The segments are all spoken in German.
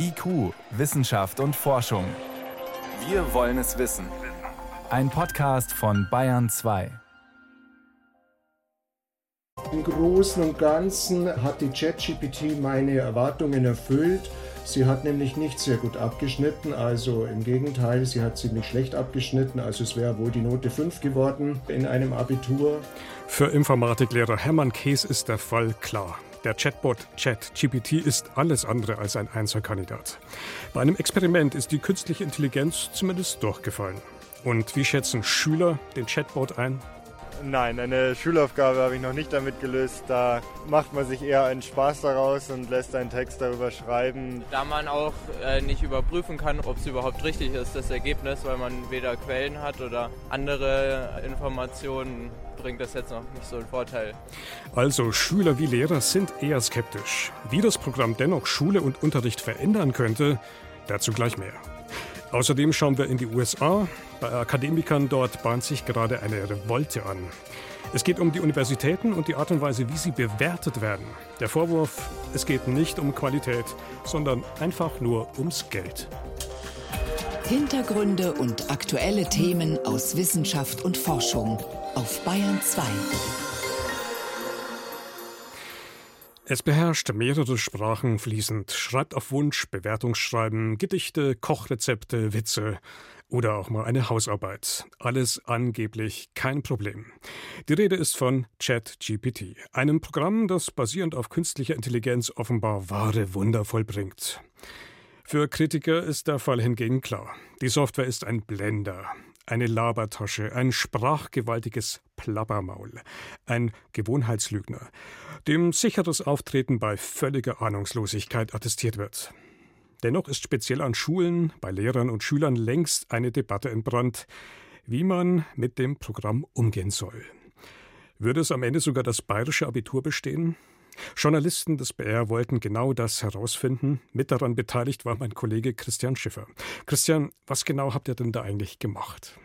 IQ, Wissenschaft und Forschung. Wir wollen es wissen. Ein Podcast von Bayern 2. Im Großen und Ganzen hat die ChatGPT meine Erwartungen erfüllt. Sie hat nämlich nicht sehr gut abgeschnitten, also im Gegenteil, sie hat ziemlich schlecht abgeschnitten, also es wäre wohl die Note 5 geworden in einem Abitur. Für Informatiklehrer Hermann Kees ist der Fall klar. Der Chatbot ChatGPT ist alles andere als ein Einzelkandidat. Bei einem Experiment ist die künstliche Intelligenz zumindest durchgefallen. Und wie schätzen Schüler den Chatbot ein? Nein, eine Schulaufgabe habe ich noch nicht damit gelöst. Da macht man sich eher einen Spaß daraus und lässt einen Text darüber schreiben. Da man auch äh, nicht überprüfen kann, ob es überhaupt richtig ist, das Ergebnis, weil man weder Quellen hat oder andere Informationen, bringt das jetzt noch nicht so einen Vorteil. Also Schüler wie Lehrer sind eher skeptisch. Wie das Programm dennoch Schule und Unterricht verändern könnte, dazu gleich mehr. Außerdem schauen wir in die USA. Bei Akademikern dort bahnt sich gerade eine Revolte an. Es geht um die Universitäten und die Art und Weise, wie sie bewertet werden. Der Vorwurf, es geht nicht um Qualität, sondern einfach nur ums Geld. Hintergründe und aktuelle Themen aus Wissenschaft und Forschung auf Bayern 2. Es beherrscht mehrere Sprachen fließend, schreibt auf Wunsch Bewertungsschreiben, Gedichte, Kochrezepte, Witze oder auch mal eine Hausarbeit. Alles angeblich kein Problem. Die Rede ist von ChatGPT, einem Programm, das basierend auf künstlicher Intelligenz offenbar wahre Wunder vollbringt. Für Kritiker ist der Fall hingegen klar. Die Software ist ein Blender, eine Labertasche, ein sprachgewaltiges Plappermaul, ein Gewohnheitslügner, dem sicheres Auftreten bei völliger Ahnungslosigkeit attestiert wird. Dennoch ist speziell an Schulen, bei Lehrern und Schülern längst eine Debatte entbrannt, wie man mit dem Programm umgehen soll. Würde es am Ende sogar das bayerische Abitur bestehen? Journalisten des BR wollten genau das herausfinden. Mit daran beteiligt war mein Kollege Christian Schiffer. Christian, was genau habt ihr denn da eigentlich gemacht?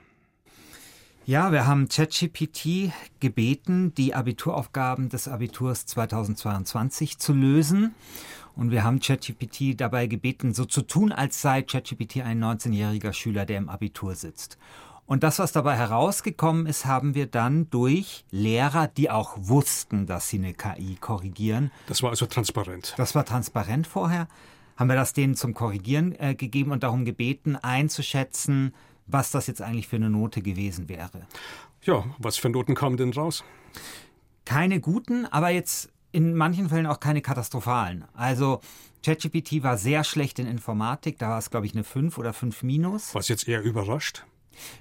Ja, wir haben ChatGPT gebeten, die Abituraufgaben des Abiturs 2022 zu lösen. Und wir haben ChatGPT dabei gebeten, so zu tun, als sei ChatGPT ein 19-jähriger Schüler, der im Abitur sitzt. Und das, was dabei herausgekommen ist, haben wir dann durch Lehrer, die auch wussten, dass sie eine KI korrigieren. Das war also transparent. Das war transparent vorher. Haben wir das denen zum Korrigieren äh, gegeben und darum gebeten, einzuschätzen, was das jetzt eigentlich für eine Note gewesen wäre. Ja, was für Noten kamen denn raus? Keine guten, aber jetzt in manchen Fällen auch keine katastrophalen. Also ChatGPT war sehr schlecht in Informatik, da war es, glaube ich, eine 5 oder 5 minus. Was jetzt eher überrascht?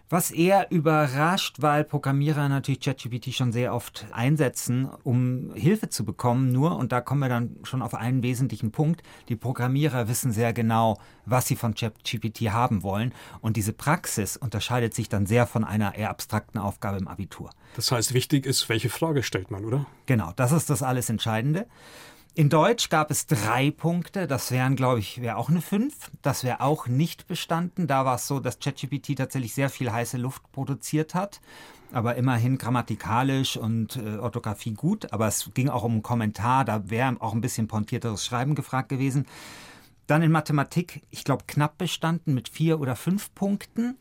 Was eher überrascht, weil Programmierer natürlich ChatGPT schon sehr oft einsetzen, um Hilfe zu bekommen, nur, und da kommen wir dann schon auf einen wesentlichen Punkt, die Programmierer wissen sehr genau, was sie von ChatGPT haben wollen, und diese Praxis unterscheidet sich dann sehr von einer eher abstrakten Aufgabe im Abitur. Das heißt, wichtig ist, welche Frage stellt man, oder? Genau, das ist das alles Entscheidende. In Deutsch gab es drei Punkte. Das wären, glaube ich, wäre auch eine fünf. Das wäre auch nicht bestanden. Da war es so, dass ChatGPT tatsächlich sehr viel heiße Luft produziert hat. Aber immerhin grammatikalisch und äh, Orthographie gut. Aber es ging auch um einen Kommentar. Da wäre auch ein bisschen pointierteres Schreiben gefragt gewesen. Dann in Mathematik, ich glaube, knapp bestanden mit vier oder fünf Punkten.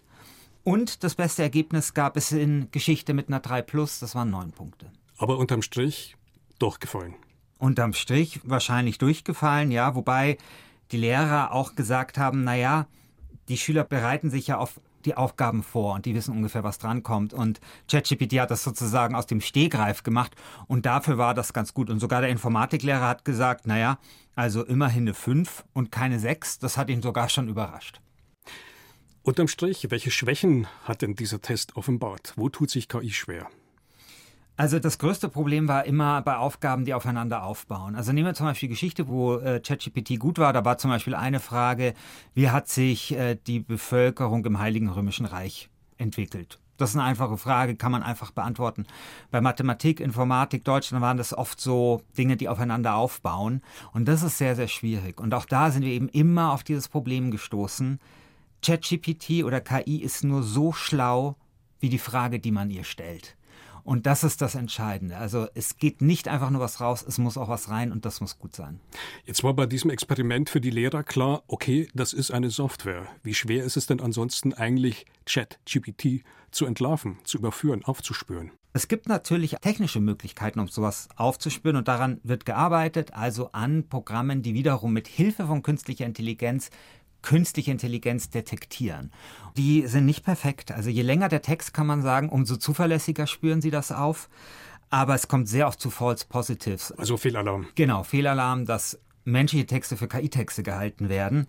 Und das beste Ergebnis gab es in Geschichte mit einer 3 plus, das waren neun Punkte. Aber unterm Strich durchgefallen unterm Strich wahrscheinlich durchgefallen, ja, wobei die Lehrer auch gesagt haben, naja, die Schüler bereiten sich ja auf die Aufgaben vor und die wissen ungefähr, was drankommt. Und ChatGPT hat das sozusagen aus dem Stehgreif gemacht und dafür war das ganz gut. Und sogar der Informatiklehrer hat gesagt, naja, also immerhin eine 5 und keine 6, das hat ihn sogar schon überrascht. Unterm Strich, welche Schwächen hat denn dieser Test offenbart? Wo tut sich KI schwer? Also das größte Problem war immer bei Aufgaben, die aufeinander aufbauen. Also nehmen wir zum Beispiel Geschichte, wo äh, ChatGPT gut war. Da war zum Beispiel eine Frage, wie hat sich äh, die Bevölkerung im Heiligen Römischen Reich entwickelt? Das ist eine einfache Frage, kann man einfach beantworten. Bei Mathematik, Informatik, Deutsch, dann waren das oft so Dinge, die aufeinander aufbauen. Und das ist sehr, sehr schwierig. Und auch da sind wir eben immer auf dieses Problem gestoßen. ChatGPT oder KI ist nur so schlau wie die Frage, die man ihr stellt. Und das ist das Entscheidende. Also es geht nicht einfach nur was raus, es muss auch was rein und das muss gut sein. Jetzt war bei diesem Experiment für die Lehrer klar, okay, das ist eine Software. Wie schwer ist es denn ansonsten eigentlich, Chat-GPT zu entlarven, zu überführen, aufzuspüren? Es gibt natürlich technische Möglichkeiten, um sowas aufzuspüren und daran wird gearbeitet, also an Programmen, die wiederum mit Hilfe von künstlicher Intelligenz künstliche Intelligenz detektieren. Die sind nicht perfekt. Also je länger der Text, kann man sagen, umso zuverlässiger spüren sie das auf. Aber es kommt sehr oft zu False Positives. Also Fehlalarm. Genau, Fehlalarm, dass menschliche Texte für KI-Texte gehalten werden.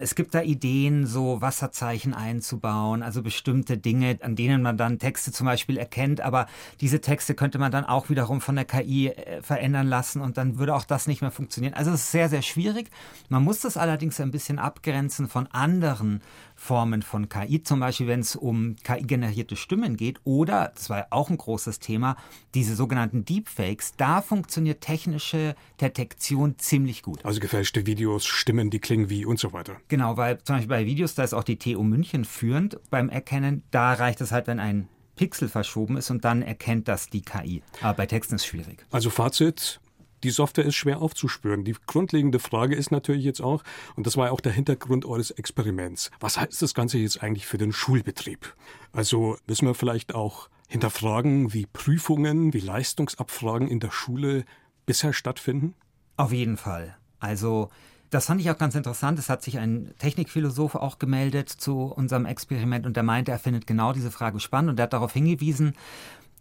Es gibt da Ideen, so Wasserzeichen einzubauen, also bestimmte Dinge, an denen man dann Texte zum Beispiel erkennt, aber diese Texte könnte man dann auch wiederum von der KI äh, verändern lassen und dann würde auch das nicht mehr funktionieren. Also es ist sehr, sehr schwierig. Man muss das allerdings ein bisschen abgrenzen von anderen Formen von KI, zum Beispiel wenn es um KI-generierte Stimmen geht oder, das war auch ein großes Thema, diese sogenannten Deepfakes, da funktioniert technische Detektion ziemlich gut. Also gefälschte Videos, Stimmen, die klingen wie und so weiter. Genau, weil zum Beispiel bei Videos, da ist auch die TU München führend beim Erkennen, da reicht es halt, wenn ein Pixel verschoben ist und dann erkennt das die KI. Aber bei Texten ist es schwierig. Also Fazit, die Software ist schwer aufzuspüren. Die grundlegende Frage ist natürlich jetzt auch, und das war ja auch der Hintergrund eures Experiments, was heißt das Ganze jetzt eigentlich für den Schulbetrieb? Also müssen wir vielleicht auch hinterfragen, wie Prüfungen, wie Leistungsabfragen in der Schule bisher stattfinden? Auf jeden Fall. Also das fand ich auch ganz interessant. Es hat sich ein Technikphilosoph auch gemeldet zu unserem Experiment und der meinte, er findet genau diese Frage spannend und er hat darauf hingewiesen,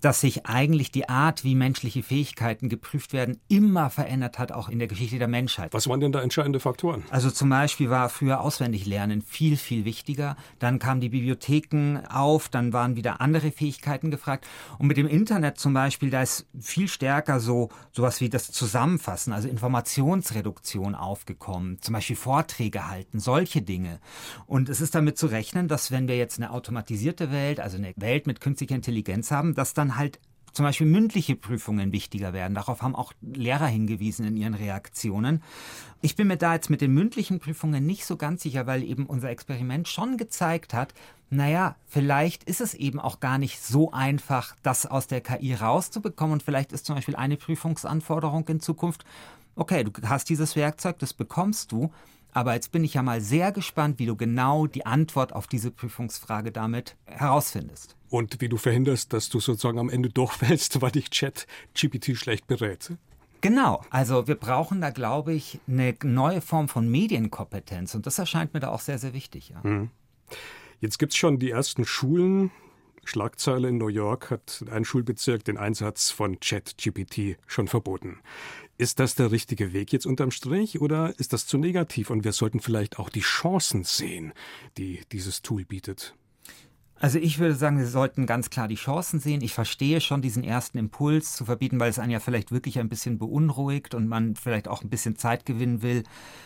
dass sich eigentlich die Art, wie menschliche Fähigkeiten geprüft werden, immer verändert hat, auch in der Geschichte der Menschheit. Was waren denn da entscheidende Faktoren? Also zum Beispiel war früher Auswendiglernen viel, viel wichtiger. Dann kamen die Bibliotheken auf, dann waren wieder andere Fähigkeiten gefragt. Und mit dem Internet zum Beispiel, da ist viel stärker so sowas wie das Zusammenfassen, also Informationsreduktion aufgekommen. Zum Beispiel Vorträge halten, solche Dinge. Und es ist damit zu rechnen, dass wenn wir jetzt eine automatisierte Welt, also eine Welt mit künstlicher Intelligenz haben, dass dann dann halt zum Beispiel mündliche Prüfungen wichtiger werden. Darauf haben auch Lehrer hingewiesen in ihren Reaktionen. Ich bin mir da jetzt mit den mündlichen Prüfungen nicht so ganz sicher, weil eben unser Experiment schon gezeigt hat, naja, vielleicht ist es eben auch gar nicht so einfach, das aus der KI rauszubekommen. Und vielleicht ist zum Beispiel eine Prüfungsanforderung in Zukunft, okay, du hast dieses Werkzeug, das bekommst du, aber jetzt bin ich ja mal sehr gespannt, wie du genau die Antwort auf diese Prüfungsfrage damit herausfindest. Und wie du verhinderst, dass du sozusagen am Ende durchfällst, weil dich Chat GPT schlecht berät. Genau, also wir brauchen da, glaube ich, eine neue Form von Medienkompetenz und das erscheint mir da auch sehr, sehr wichtig. Ja. Mhm. Jetzt gibt es schon die ersten Schulen. Schlagzeile in New York hat ein Schulbezirk den Einsatz von Chat-GPT schon verboten. Ist das der richtige Weg jetzt unterm Strich oder ist das zu negativ und wir sollten vielleicht auch die Chancen sehen, die dieses Tool bietet? Also ich würde sagen, wir sollten ganz klar die Chancen sehen. Ich verstehe schon diesen ersten Impuls zu verbieten, weil es einen ja vielleicht wirklich ein bisschen beunruhigt und man vielleicht auch ein bisschen Zeit gewinnen will,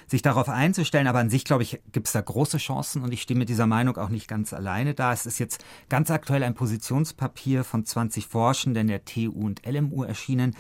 sich darauf einzustellen. Aber an sich, glaube ich, gibt es da große Chancen und ich stehe mit dieser Meinung auch nicht ganz alleine da. Es ist jetzt ganz aktuell ein Positionspapier von 20 Forschenden der TU und LMU erschienen,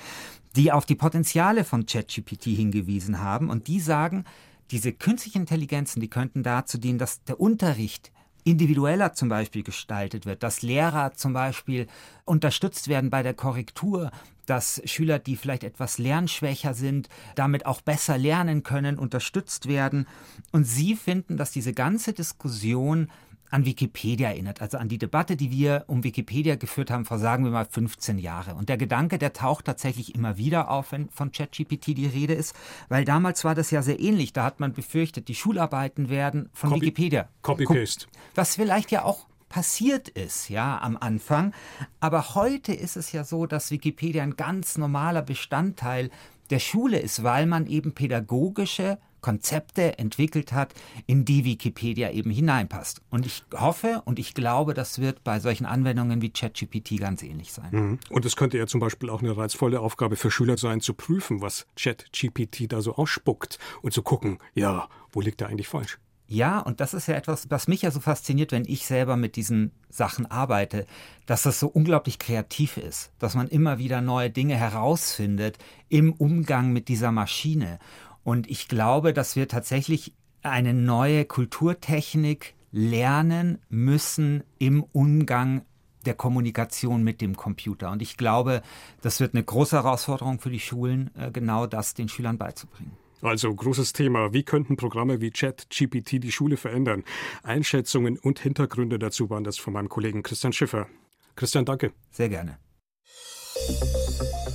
die auf die Potenziale von ChatGPT hingewiesen haben und die sagen, diese künstlichen Intelligenzen, die könnten dazu dienen, dass der Unterricht individueller zum Beispiel gestaltet wird, dass Lehrer zum Beispiel unterstützt werden bei der Korrektur, dass Schüler, die vielleicht etwas lernschwächer sind, damit auch besser lernen können, unterstützt werden. Und sie finden, dass diese ganze Diskussion an Wikipedia erinnert, also an die Debatte, die wir um Wikipedia geführt haben vor, sagen wir mal, 15 Jahre. Und der Gedanke, der taucht tatsächlich immer wieder auf, wenn von ChatGPT die Rede ist, weil damals war das ja sehr ähnlich. Da hat man befürchtet, die Schularbeiten werden von Copy, Wikipedia. Copy-Paste. Was vielleicht ja auch passiert ist, ja, am Anfang. Aber heute ist es ja so, dass Wikipedia ein ganz normaler Bestandteil der Schule ist, weil man eben pädagogische Konzepte entwickelt hat, in die Wikipedia eben hineinpasst. Und ich hoffe und ich glaube, das wird bei solchen Anwendungen wie ChatGPT ganz ähnlich sein. Mhm. Und es könnte ja zum Beispiel auch eine reizvolle Aufgabe für Schüler sein, zu prüfen, was ChatGPT da so ausspuckt und zu gucken, ja, wo liegt da eigentlich falsch? Ja, und das ist ja etwas, was mich ja so fasziniert, wenn ich selber mit diesen Sachen arbeite, dass das so unglaublich kreativ ist, dass man immer wieder neue Dinge herausfindet im Umgang mit dieser Maschine. Und ich glaube, dass wir tatsächlich eine neue Kulturtechnik lernen müssen im Umgang der Kommunikation mit dem Computer. Und ich glaube, das wird eine große Herausforderung für die Schulen, äh, genau das den Schülern beizubringen. Also großes Thema. Wie könnten Programme wie ChatGPT die Schule verändern? Einschätzungen und Hintergründe dazu waren das von meinem Kollegen Christian Schiffer. Christian, danke. Sehr gerne.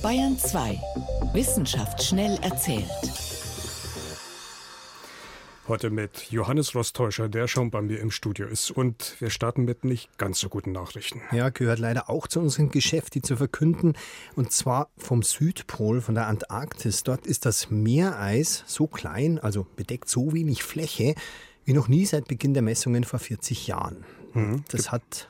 Bayern 2. Wissenschaft schnell erzählt. Heute mit Johannes Rostäuscher, der schon bei mir im Studio ist. Und wir starten mit nicht ganz so guten Nachrichten. Ja, gehört leider auch zu unserem Geschäft, die zu verkünden. Und zwar vom Südpol, von der Antarktis. Dort ist das Meereis so klein, also bedeckt so wenig Fläche, wie noch nie seit Beginn der Messungen vor 40 Jahren. Mhm. Das hat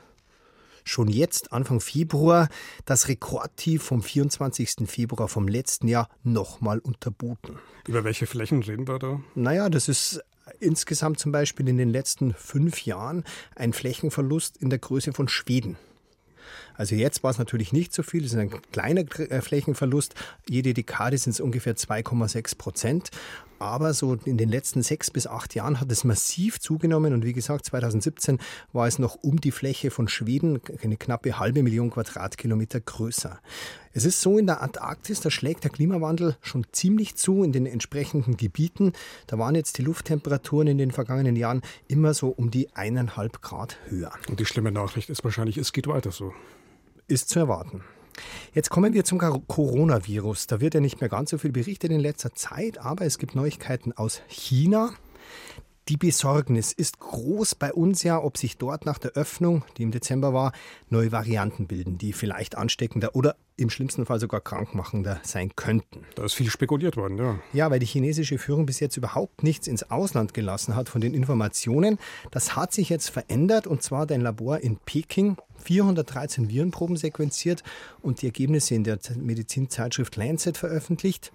schon jetzt, Anfang Februar, das Rekordtief vom 24. Februar vom letzten Jahr nochmal unterboten. Über welche Flächen reden wir da? Naja, das ist insgesamt zum Beispiel in den letzten fünf Jahren ein Flächenverlust in der Größe von Schweden. Also jetzt war es natürlich nicht so viel, es ist ein kleiner äh, Flächenverlust. Jede Dekade sind es ungefähr 2,6 Prozent. Aber so in den letzten sechs bis acht Jahren hat es massiv zugenommen. Und wie gesagt, 2017 war es noch um die Fläche von Schweden, eine knappe halbe Million Quadratkilometer größer. Es ist so in der Antarktis, da schlägt der Klimawandel schon ziemlich zu in den entsprechenden Gebieten. Da waren jetzt die Lufttemperaturen in den vergangenen Jahren immer so um die eineinhalb Grad höher. Und die schlimme Nachricht ist wahrscheinlich, es geht weiter so. Ist zu erwarten. Jetzt kommen wir zum Coronavirus. Da wird ja nicht mehr ganz so viel berichtet in letzter Zeit, aber es gibt Neuigkeiten aus China. Die Besorgnis ist groß bei uns ja, ob sich dort nach der Öffnung, die im Dezember war, neue Varianten bilden, die vielleicht ansteckender oder im schlimmsten Fall sogar krankmachender sein könnten. Da ist viel spekuliert worden, ja. Ja, weil die chinesische Führung bis jetzt überhaupt nichts ins Ausland gelassen hat von den Informationen. Das hat sich jetzt verändert und zwar hat ein Labor in Peking 413 Virenproben sequenziert und die Ergebnisse in der Medizinzeitschrift Lancet veröffentlicht.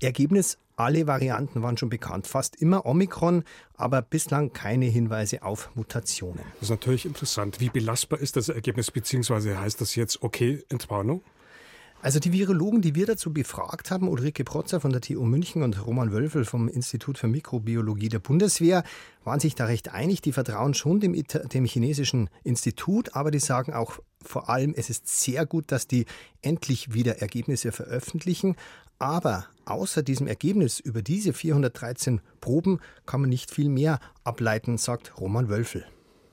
Ergebnis, alle Varianten waren schon bekannt, fast immer Omikron, aber bislang keine Hinweise auf Mutationen. Das ist natürlich interessant. Wie belastbar ist das Ergebnis, beziehungsweise heißt das jetzt okay, Entwarnung? Also die Virologen, die wir dazu befragt haben, Ulrike Protzer von der TU München und Roman Wölfel vom Institut für Mikrobiologie der Bundeswehr, waren sich da recht einig. Die vertrauen schon dem, dem chinesischen Institut, aber die sagen auch vor allem, es ist sehr gut, dass die endlich wieder Ergebnisse veröffentlichen. Aber außer diesem Ergebnis über diese 413 Proben kann man nicht viel mehr ableiten, sagt Roman Wölfel.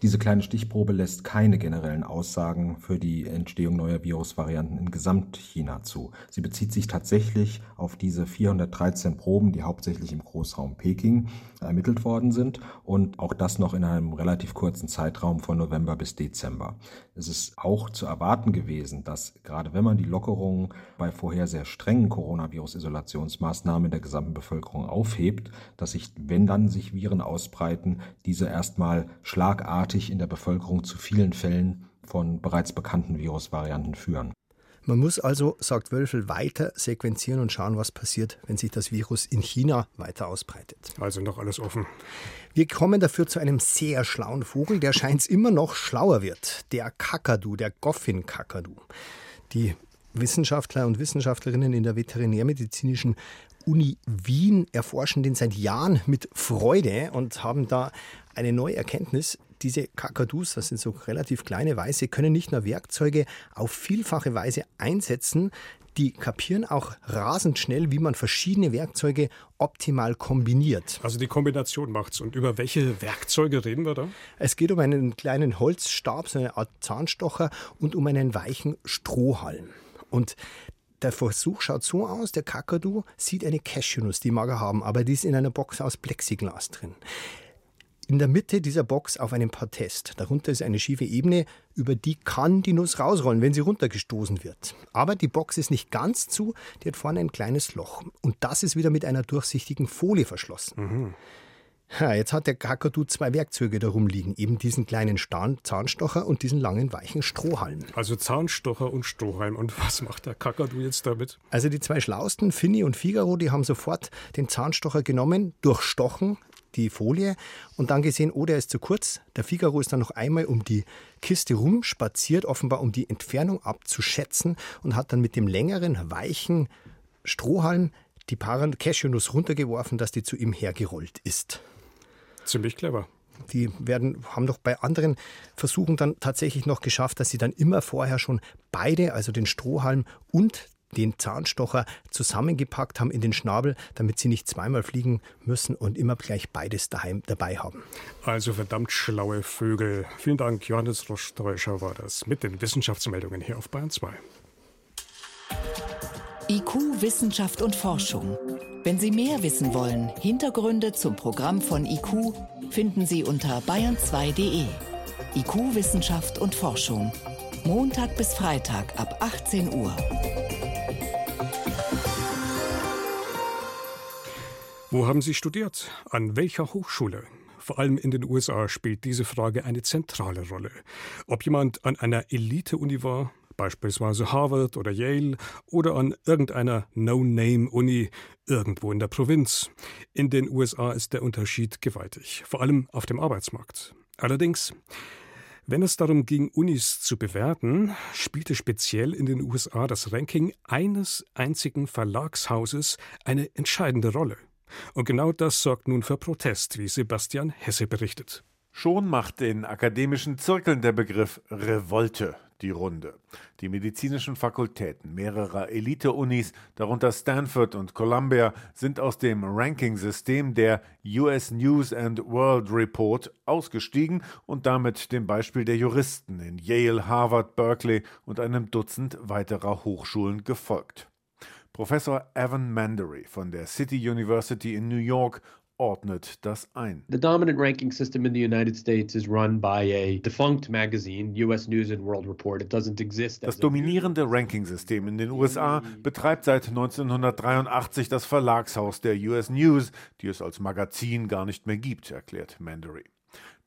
Diese kleine Stichprobe lässt keine generellen Aussagen für die Entstehung neuer Virusvarianten in Gesamtchina zu. Sie bezieht sich tatsächlich auf diese 413 Proben, die hauptsächlich im Großraum Peking ermittelt worden sind und auch das noch in einem relativ kurzen Zeitraum von November bis Dezember. Es ist auch zu erwarten gewesen, dass gerade wenn man die Lockerungen bei vorher sehr strengen Coronavirus-Isolationsmaßnahmen der gesamten Bevölkerung aufhebt, dass sich, wenn dann sich Viren ausbreiten, diese erstmal schlagartig in der Bevölkerung zu vielen Fällen von bereits bekannten Virusvarianten führen. Man muss also, sagt Wölfel, weiter sequenzieren und schauen, was passiert, wenn sich das Virus in China weiter ausbreitet. Also noch alles offen. Wir kommen dafür zu einem sehr schlauen Vogel, der scheint immer noch schlauer wird. Der Kakadu, der Goffin-Kakadu. Die Wissenschaftler und Wissenschaftlerinnen in der Veterinärmedizinischen Uni Wien erforschen den seit Jahren mit Freude und haben da eine neue Erkenntnis. Diese Kakadus, das sind so relativ kleine Weiße, können nicht nur Werkzeuge auf vielfache Weise einsetzen, die kapieren auch rasend schnell, wie man verschiedene Werkzeuge optimal kombiniert. Also die Kombination macht's. Und über welche Werkzeuge reden wir da? Es geht um einen kleinen Holzstab, so eine Art Zahnstocher und um einen weichen Strohhalm. Und der Versuch schaut so aus, der Kakadu sieht eine Cashewnuss, die mag er haben, aber die ist in einer Box aus Plexiglas drin. In der Mitte dieser Box auf einem Partest. Darunter ist eine schiefe Ebene, über die kann die Nuss rausrollen, wenn sie runtergestoßen wird. Aber die Box ist nicht ganz zu, die hat vorne ein kleines Loch. Und das ist wieder mit einer durchsichtigen Folie verschlossen. Mhm. Ja, jetzt hat der Kakadu zwei Werkzeuge darum liegen, eben diesen kleinen Zahnstocher und diesen langen weichen Strohhalm. Also Zahnstocher und Strohhalm. Und was macht der Kakadu jetzt damit? Also die zwei Schlausten, Finny und Figaro, die haben sofort den Zahnstocher genommen, durchstochen, die Folie und dann gesehen, oh, der ist zu kurz. Der Figaro ist dann noch einmal um die Kiste rum spaziert, offenbar um die Entfernung abzuschätzen und hat dann mit dem längeren, weichen Strohhalm die Cashewnuss runtergeworfen, dass die zu ihm hergerollt ist. Ziemlich clever. die werden, haben doch bei anderen Versuchen dann tatsächlich noch geschafft, dass sie dann immer vorher schon beide, also den Strohhalm und den Zahnstocher zusammengepackt haben in den Schnabel, damit sie nicht zweimal fliegen müssen und immer gleich beides daheim dabei haben. Also verdammt schlaue Vögel. Vielen Dank, Johannes Rostäuscher war das mit den Wissenschaftsmeldungen hier auf Bayern 2. IQ, Wissenschaft und Forschung. Wenn Sie mehr wissen wollen, Hintergründe zum Programm von IQ finden Sie unter bayern2.de. IQ, Wissenschaft und Forschung. Montag bis Freitag ab 18 Uhr. Wo haben Sie studiert? An welcher Hochschule? Vor allem in den USA spielt diese Frage eine zentrale Rolle. Ob jemand an einer Elite-Uni war, beispielsweise Harvard oder Yale oder an irgendeiner No-Name-Uni irgendwo in der Provinz. In den USA ist der Unterschied gewaltig, vor allem auf dem Arbeitsmarkt. Allerdings, wenn es darum ging, Unis zu bewerten, spielte speziell in den USA das Ranking eines einzigen Verlagshauses eine entscheidende Rolle. Und genau das sorgt nun für Protest, wie Sebastian Hesse berichtet. Schon macht in akademischen Zirkeln der Begriff Revolte die Runde. Die medizinischen Fakultäten mehrerer Elite-Unis, darunter Stanford und Columbia, sind aus dem Ranking-System der US News and World Report ausgestiegen und damit dem Beispiel der Juristen in Yale, Harvard, Berkeley und einem Dutzend weiterer Hochschulen gefolgt. Professor Evan Mandery von der City University in New York ordnet das ein. The dominant ranking system in the United States is run by a defunct magazine, US News and World Report. It doesn't exist. Das dominierende Ranking-System in den USA betreibt seit 1983 das Verlagshaus der US News, die es als Magazin gar nicht mehr gibt, erklärt Mandery.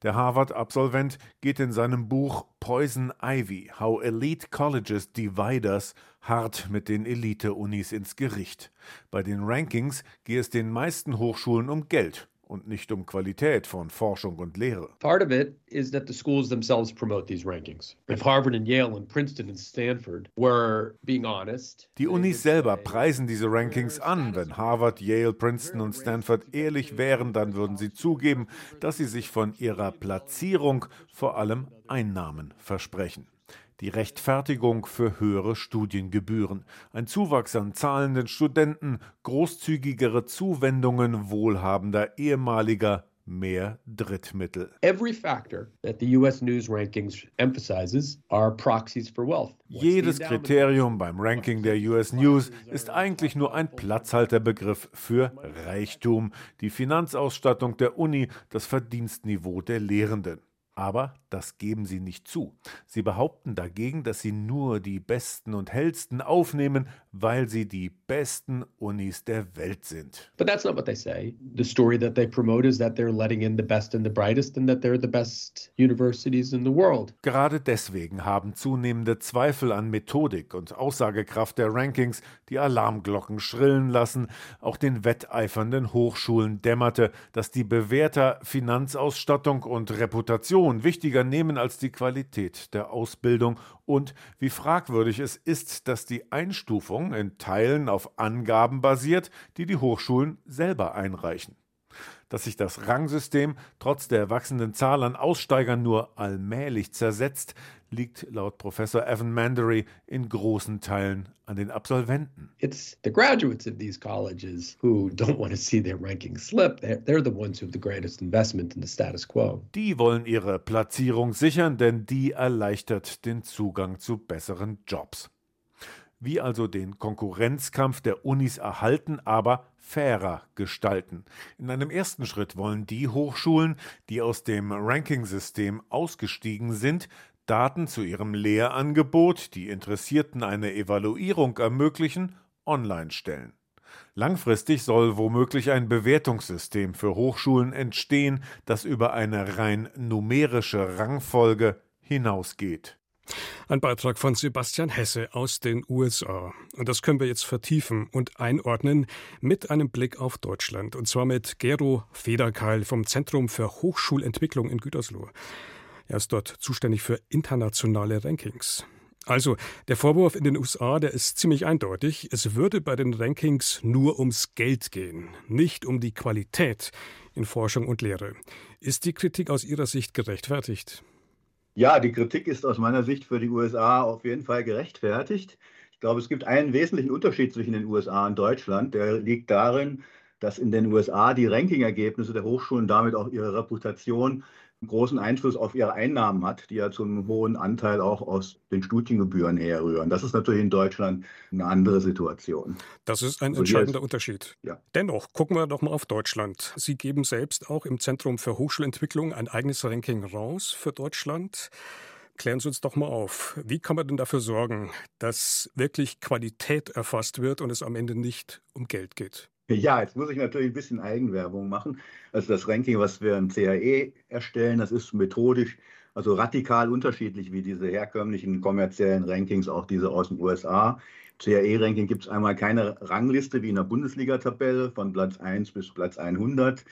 Der Harvard-Absolvent geht in seinem Buch Poison Ivy: How Elite Colleges Divide Us hart mit den Elite-Unis ins Gericht. Bei den Rankings gehe es den meisten Hochschulen um Geld und nicht um Qualität von Forschung und Lehre. Part of it is that the schools themselves promote these rankings. If Harvard and Yale and Princeton and Stanford were being honest, die Unis selber preisen diese Rankings an. Wenn Harvard, Yale, Princeton und Stanford ehrlich wären, dann würden sie zugeben, dass sie sich von ihrer Platzierung vor allem Einnahmen versprechen die Rechtfertigung für höhere Studiengebühren, ein Zuwachs an zahlenden Studenten, großzügigere Zuwendungen wohlhabender ehemaliger mehr Drittmittel. Every factor that the US News Rankings emphasizes are proxies for wealth. Jedes Kriterium beim Ranking der US News ist eigentlich nur ein Platzhalterbegriff für Reichtum, die Finanzausstattung der Uni, das Verdienstniveau der Lehrenden. Aber das geben sie nicht zu. Sie behaupten dagegen, dass sie nur die Besten und Hellsten aufnehmen, weil sie die besten Unis der Welt sind. But that's not what they say. The story that they promote is that they're letting in the best and the brightest and that they're the best universities in the world. Gerade deswegen haben zunehmende Zweifel an Methodik und Aussagekraft der Rankings die Alarmglocken schrillen lassen. Auch den wetteifernden Hochschulen dämmerte, dass die Bewerter Finanzausstattung und Reputation wichtiger nehmen als die Qualität der Ausbildung und wie fragwürdig es ist, dass die Einstufung in Teilen auf Angaben basiert, die die Hochschulen selber einreichen. Dass sich das Rangsystem trotz der wachsenden Zahl an Aussteigern nur allmählich zersetzt, liegt laut Professor Evan Mandery in großen Teilen an den Absolventen. It's the graduates of these colleges who don't want to see their rankings slip. They're, they're the ones who have the greatest investment in the status quo. Die wollen ihre Platzierung sichern, denn die erleichtert den Zugang zu besseren Jobs wie also den Konkurrenzkampf der Unis erhalten, aber fairer gestalten. In einem ersten Schritt wollen die Hochschulen, die aus dem Rankingsystem ausgestiegen sind, Daten zu ihrem Lehrangebot, die Interessierten eine Evaluierung ermöglichen, online stellen. Langfristig soll womöglich ein Bewertungssystem für Hochschulen entstehen, das über eine rein numerische Rangfolge hinausgeht. Ein Beitrag von Sebastian Hesse aus den USA. Und das können wir jetzt vertiefen und einordnen mit einem Blick auf Deutschland. Und zwar mit Gero Federkeil vom Zentrum für Hochschulentwicklung in Gütersloh. Er ist dort zuständig für internationale Rankings. Also, der Vorwurf in den USA, der ist ziemlich eindeutig. Es würde bei den Rankings nur ums Geld gehen, nicht um die Qualität, in Forschung und Lehre. Ist die Kritik aus Ihrer Sicht gerechtfertigt? Ja, die Kritik ist aus meiner Sicht für die USA auf jeden Fall gerechtfertigt. Ich glaube, es gibt einen wesentlichen Unterschied zwischen den USA und Deutschland. Der liegt darin, dass in den USA die Ranking-Ergebnisse der Hochschulen damit auch ihre Reputation großen Einfluss auf ihre Einnahmen hat, die ja zum hohen Anteil auch aus den Studiengebühren herrühren. Das ist natürlich in Deutschland eine andere Situation. Das ist ein also entscheidender Unterschied. Ja. Dennoch, gucken wir doch mal auf Deutschland. Sie geben selbst auch im Zentrum für Hochschulentwicklung ein eigenes Ranking raus für Deutschland. Klären Sie uns doch mal auf. Wie kann man denn dafür sorgen, dass wirklich Qualität erfasst wird und es am Ende nicht um Geld geht? Ja, jetzt muss ich natürlich ein bisschen Eigenwerbung machen. Also das Ranking, was wir im CAE erstellen, das ist methodisch also radikal unterschiedlich wie diese herkömmlichen kommerziellen Rankings, auch diese aus den USA. CAE-Ranking gibt es einmal keine Rangliste wie in der Bundesliga-Tabelle von Platz 1 bis Platz 100,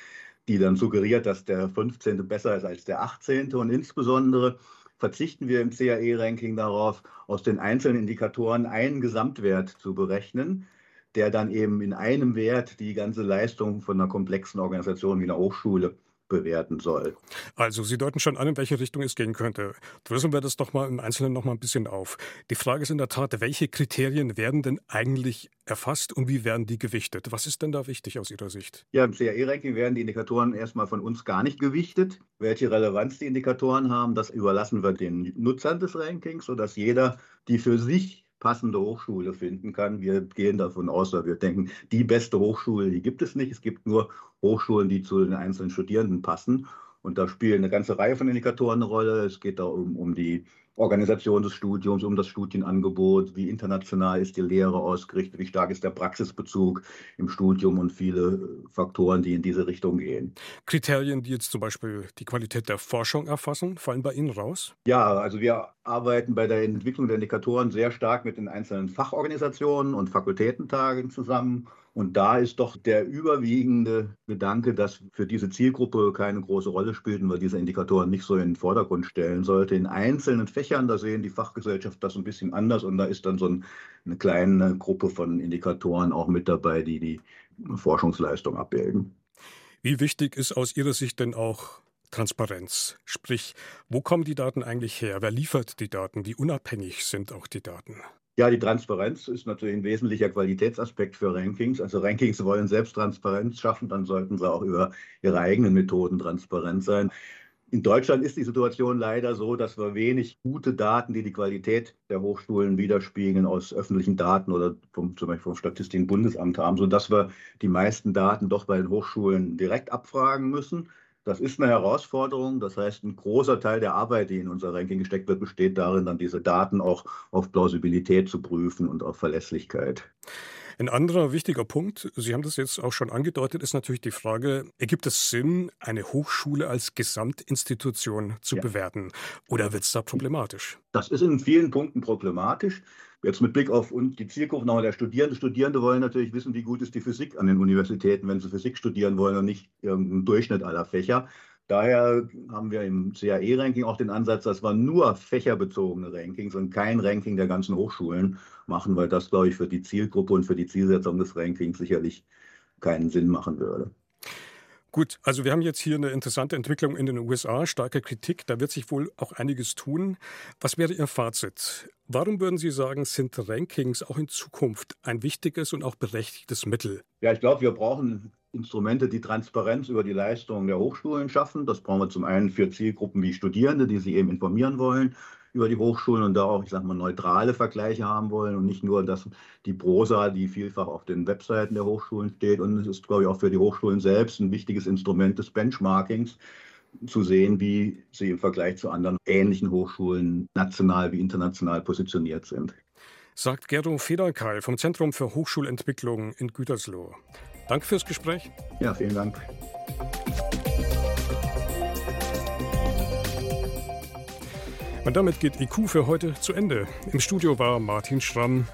die dann suggeriert, dass der 15. besser ist als der 18. Und insbesondere verzichten wir im CAE-Ranking darauf, aus den einzelnen Indikatoren einen Gesamtwert zu berechnen der dann eben in einem Wert die ganze Leistung von einer komplexen Organisation wie einer Hochschule bewerten soll. Also Sie deuten schon an, in welche Richtung es gehen könnte. Dröseln wir das doch mal im Einzelnen noch mal ein bisschen auf. Die Frage ist in der Tat, welche Kriterien werden denn eigentlich erfasst und wie werden die gewichtet? Was ist denn da wichtig aus Ihrer Sicht? Ja, im CAE-Ranking werden die Indikatoren erstmal von uns gar nicht gewichtet. Welche Relevanz die Indikatoren haben, das überlassen wir den Nutzern des Rankings, sodass jeder die für sich passende Hochschule finden kann. Wir gehen davon aus, weil wir denken, die beste Hochschule, die gibt es nicht. Es gibt nur Hochschulen, die zu den einzelnen Studierenden passen. Und da spielen eine ganze Reihe von Indikatoren eine Rolle. Es geht da um, um die Organisation des Studiums, um das Studienangebot, wie international ist die Lehre ausgerichtet, wie stark ist der Praxisbezug im Studium und viele Faktoren, die in diese Richtung gehen. Kriterien, die jetzt zum Beispiel die Qualität der Forschung erfassen, fallen bei Ihnen raus? Ja, also wir arbeiten bei der Entwicklung der Indikatoren sehr stark mit den einzelnen Fachorganisationen und Fakultätentagen zusammen und da ist doch der überwiegende Gedanke, dass für diese Zielgruppe keine große Rolle spielt, weil diese Indikatoren nicht so in den Vordergrund stellen sollte. In einzelnen Fächern, da sehen die Fachgesellschaft das ein bisschen anders und da ist dann so eine kleine Gruppe von Indikatoren auch mit dabei, die die Forschungsleistung abbilden. Wie wichtig ist aus Ihrer Sicht denn auch Transparenz? Sprich, wo kommen die Daten eigentlich her? Wer liefert die Daten? Wie unabhängig sind auch die Daten? Ja, die Transparenz ist natürlich ein wesentlicher Qualitätsaspekt für Rankings. Also Rankings wollen selbst Transparenz schaffen, dann sollten sie auch über ihre eigenen Methoden transparent sein. In Deutschland ist die Situation leider so, dass wir wenig gute Daten, die die Qualität der Hochschulen widerspiegeln, aus öffentlichen Daten oder vom, zum Beispiel vom Statistischen Bundesamt haben, sodass wir die meisten Daten doch bei den Hochschulen direkt abfragen müssen. Das ist eine Herausforderung. Das heißt, ein großer Teil der Arbeit, die in unser Ranking gesteckt wird, besteht darin, dann diese Daten auch auf Plausibilität zu prüfen und auf Verlässlichkeit. Ein anderer wichtiger Punkt, Sie haben das jetzt auch schon angedeutet, ist natürlich die Frage, ergibt es Sinn, eine Hochschule als Gesamtinstitution zu ja. bewerten oder wird es da problematisch? Das ist in vielen Punkten problematisch. Jetzt mit Blick auf die Zielgruppe der Studierenden. Studierende wollen natürlich wissen, wie gut ist die Physik an den Universitäten, wenn sie Physik studieren wollen und nicht irgendeinen Durchschnitt aller Fächer. Daher haben wir im CAE-Ranking auch den Ansatz, dass wir nur fächerbezogene Rankings und kein Ranking der ganzen Hochschulen machen, weil das, glaube ich, für die Zielgruppe und für die Zielsetzung des Rankings sicherlich keinen Sinn machen würde. Gut, also wir haben jetzt hier eine interessante Entwicklung in den USA, starke Kritik, da wird sich wohl auch einiges tun. Was wäre Ihr Fazit? Warum würden Sie sagen, sind Rankings auch in Zukunft ein wichtiges und auch berechtigtes Mittel? Ja, ich glaube, wir brauchen Instrumente, die Transparenz über die Leistungen der Hochschulen schaffen. Das brauchen wir zum einen für Zielgruppen wie Studierende, die sich eben informieren wollen über die Hochschulen und da auch, ich sage mal, neutrale Vergleiche haben wollen und nicht nur das, die Prosa, die vielfach auf den Webseiten der Hochschulen steht. Und es ist, glaube ich, auch für die Hochschulen selbst ein wichtiges Instrument des Benchmarkings, zu sehen, wie sie im Vergleich zu anderen ähnlichen Hochschulen national wie international positioniert sind. Sagt Gero Federkeil vom Zentrum für Hochschulentwicklung in Gütersloh. Danke fürs Gespräch. Ja, vielen Dank. Und damit geht IQ für heute zu Ende. Im Studio war Martin Schramm.